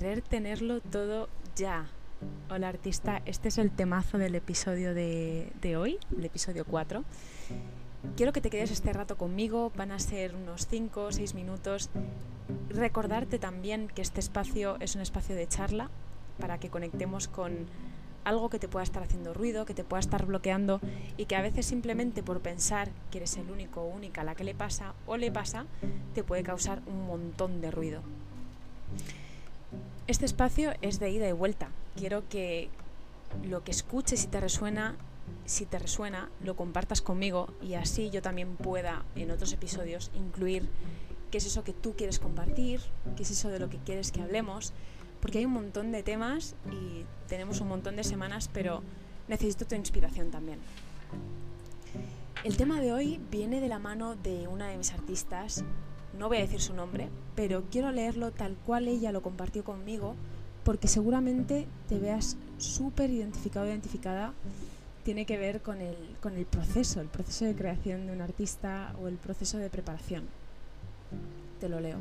querer tenerlo todo ya. Hola artista, este es el temazo del episodio de, hoy, el episodio 4. Quiero que te quedes este rato conmigo, van a ser unos 5 o 6 minutos. Recordarte también que este espacio es un espacio de charla para que conectemos con algo que te pueda estar haciendo ruido, que te pueda estar bloqueando y que a veces simplemente por pensar que eres el único o única a la que le pasa o le pasa, te puede causar un montón de ruido. Este espacio es de ida y vuelta. Quiero que lo que escuches si te resuena, si te resuena, lo compartas conmigo y así yo también pueda en otros episodios incluir qué es eso que tú quieres compartir, qué es eso de lo que quieres que hablemos, porque hay un montón de temas y tenemos un montón de semanas, pero necesito tu inspiración también. El tema de hoy viene de la mano de una de mis artistas, no voy a decir su nombre, pero quiero leerlo tal cual ella lo compartió conmigo, porque seguramente te veas súper identificado identificada. Tiene que ver con el, con el proceso, el proceso de creación de un artista o el proceso de preparación. Te lo leo.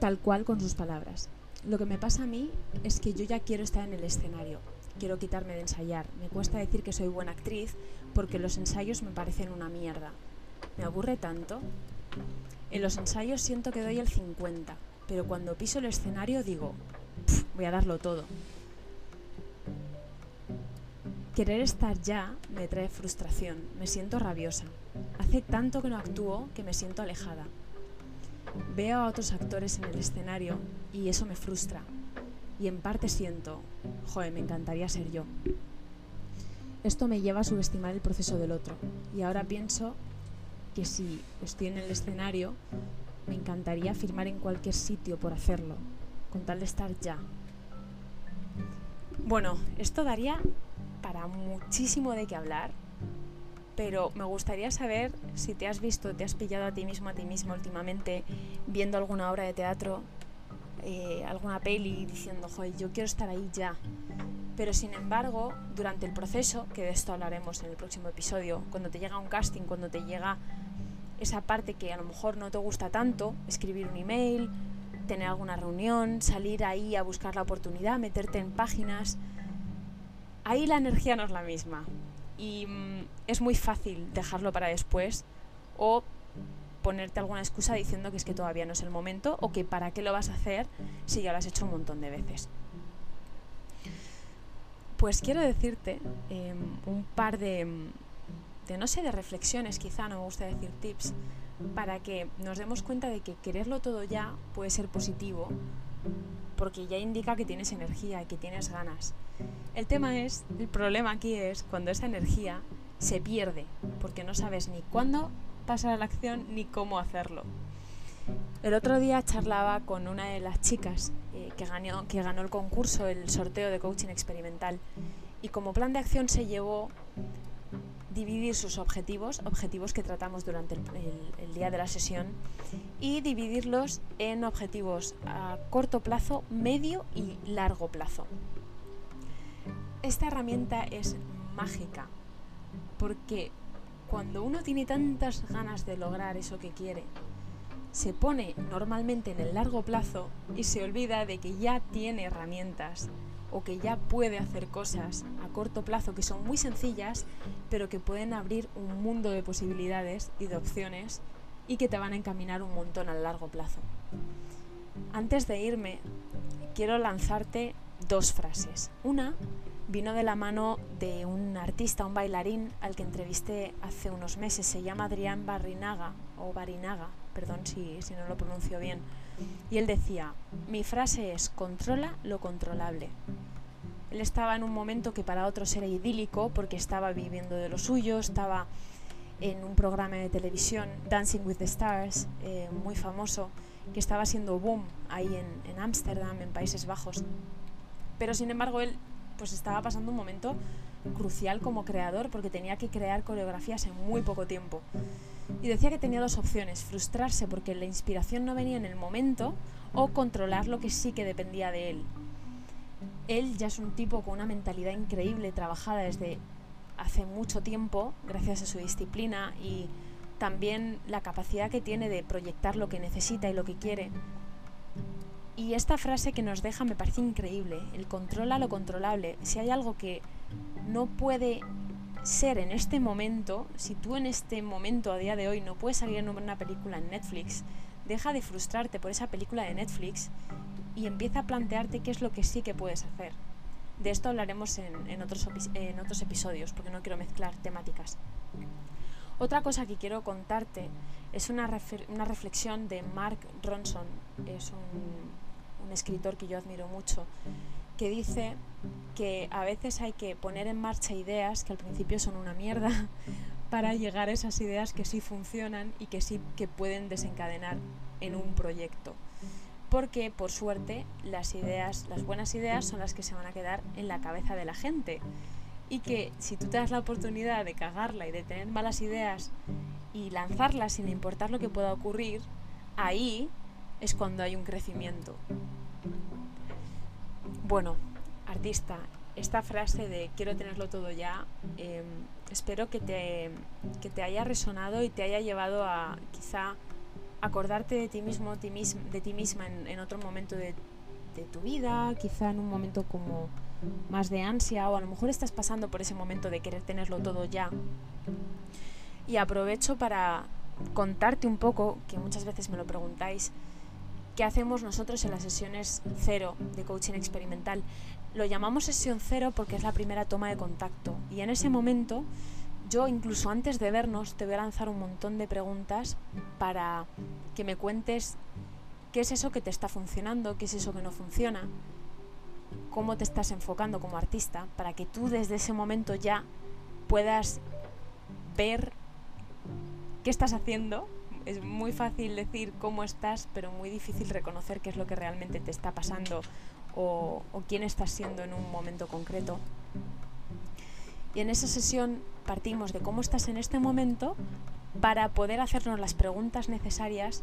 Tal cual con sus palabras. Lo que me pasa a mí es que yo ya quiero estar en el escenario, quiero quitarme de ensayar. Me cuesta decir que soy buena actriz porque los ensayos me parecen una mierda. Me aburre tanto en los ensayos siento que doy el 50, pero cuando piso el escenario digo, voy a darlo todo. Querer estar ya me trae frustración, me siento rabiosa. Hace tanto que no actúo que me siento alejada. Veo a otros actores en el escenario y eso me frustra. Y en parte siento, joder, me encantaría ser yo. Esto me lleva a subestimar el proceso del otro. Y ahora pienso que si estoy en el escenario, me encantaría firmar en cualquier sitio por hacerlo, con tal de estar ya. Bueno, esto daría para muchísimo de qué hablar, pero me gustaría saber si te has visto, te has pillado a ti mismo, a ti mismo últimamente, viendo alguna obra de teatro, eh, alguna peli, diciendo, joder, yo quiero estar ahí ya. Pero sin embargo, durante el proceso, que de esto hablaremos en el próximo episodio, cuando te llega un casting, cuando te llega esa parte que a lo mejor no te gusta tanto, escribir un email, tener alguna reunión, salir ahí a buscar la oportunidad, meterte en páginas. Ahí la energía no es la misma y mm, es muy fácil dejarlo para después o ponerte alguna excusa diciendo que es que todavía no es el momento o que para qué lo vas a hacer si ya lo has hecho un montón de veces. Pues quiero decirte em, un par de, no sé, de reflexiones, quizá no me gusta decir tips, para que nos demos cuenta de que quererlo todo ya puede ser positivo, porque ya indica que tienes energía y que tienes ganas. El tema es, el problema aquí es cuando esa energía se pierde, porque no sabes ni cuándo pasar a la acción ni cómo hacerlo. El otro día charlaba con una de las chicas eh, que, ganó, que ganó el concurso, el sorteo de coaching experimental, y como plan de acción se llevó dividir sus objetivos, objetivos que tratamos durante el, día de la sesión, y dividirlos en objetivos a corto plazo, medio y largo plazo. Esta herramienta es mágica porque cuando uno tiene tantas ganas de lograr eso que quiere, se pone normalmente en el largo plazo y se olvida de que ya tiene herramientas o que ya puede hacer cosas a corto plazo que son muy sencillas, pero que pueden abrir un mundo de posibilidades y de opciones y que te van a encaminar un montón a largo plazo. Antes de irme, quiero lanzarte dos frases. Una vino de la mano de un artista, un bailarín al que entrevisté hace unos meses. Se llama Adrián Barrinaga, o Barinaga, perdón si, si no lo pronuncio bien. Y él decía, mi frase es, controla lo controlable. Él estaba en un momento que para otros era idílico porque estaba viviendo de lo suyo, estaba en un programa de televisión, Dancing with the Stars, eh, muy famoso, que estaba siendo boom ahí en Ámsterdam, en, Países Bajos. Pero sin embargo él pues estaba pasando un momento crucial como creador porque tenía que crear coreografías en muy poco tiempo. Y decía que tenía dos opciones, frustrarse porque la inspiración no venía en el momento o controlar lo que sí que dependía de él. Él ya es un tipo con una mentalidad increíble, trabajada desde hace mucho tiempo, gracias a su disciplina y también la capacidad que tiene de proyectar lo que necesita y lo que quiere. Y esta frase que nos deja me parece increíble, el controla lo controlable. Si hay algo que no puede ser en este momento, si tú en este momento a día de hoy no puedes salir en una película en Netflix, deja de frustrarte por esa película de Netflix y empieza a plantearte qué es lo que sí que puedes hacer. De esto hablaremos en, otros, episodios, porque no quiero mezclar temáticas. Otra cosa que quiero contarte es una, una reflexión de Mark Ronson, es un, un escritor que yo admiro mucho, que dice que a veces hay que poner en marcha ideas que al principio son una mierda para llegar a esas ideas que sí funcionan y que sí que pueden desencadenar en un proyecto. Porque por suerte las ideas, las buenas ideas son las que se van a quedar en la cabeza de la gente. Y que si tú te das la oportunidad de cagarla y de tener malas ideas y lanzarlas sin importar lo que pueda ocurrir, ahí es cuando hay un crecimiento. Bueno, artista, esta frase de quiero tenerlo todo ya, em, espero que te, que te haya resonado y te haya llevado a quizá acordarte de ti mismo, de ti misma en, otro momento de, de, tu vida, quizá en un momento como más de ansia o a lo mejor estás pasando por ese momento de querer tenerlo todo ya. Y aprovecho para contarte un poco, que muchas veces me lo preguntáis, qué hacemos nosotros en las sesiones cero de coaching experimental. Lo llamamos sesión cero porque es la primera toma de contacto y en ese momento yo incluso antes de vernos te voy a lanzar un montón de preguntas para que me cuentes qué es eso que te está funcionando, qué es eso que no funciona, cómo te estás enfocando como artista, para que tú desde ese momento ya puedas ver qué estás haciendo. Es muy fácil decir cómo estás, pero muy difícil reconocer qué es lo que realmente te está pasando o, o quién estás siendo en un momento concreto. Y en esa sesión partimos de cómo estás en este momento para poder hacernos las preguntas necesarias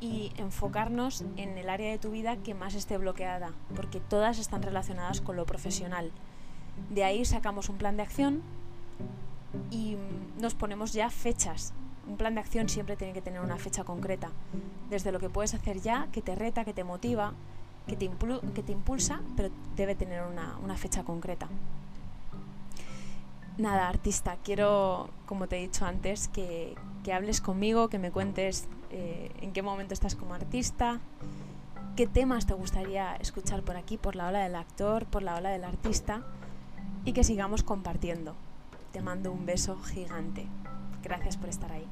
y enfocarnos en el área de tu vida que más esté bloqueada, porque todas están relacionadas con lo profesional. De ahí sacamos un plan de acción y nos ponemos ya fechas. Un plan de acción siempre tiene que tener una fecha concreta, desde lo que puedes hacer ya, que te reta, que te motiva, que te, que te impulsa, pero debe tener una, una fecha concreta. Nada, artista, quiero, como te he dicho antes, que, hables conmigo, que me cuentes eh, en qué momento estás como artista, qué temas te gustaría escuchar por aquí, por la ola del actor, por la ola del artista, y que sigamos compartiendo. Te mando un beso gigante. Gracias por estar ahí.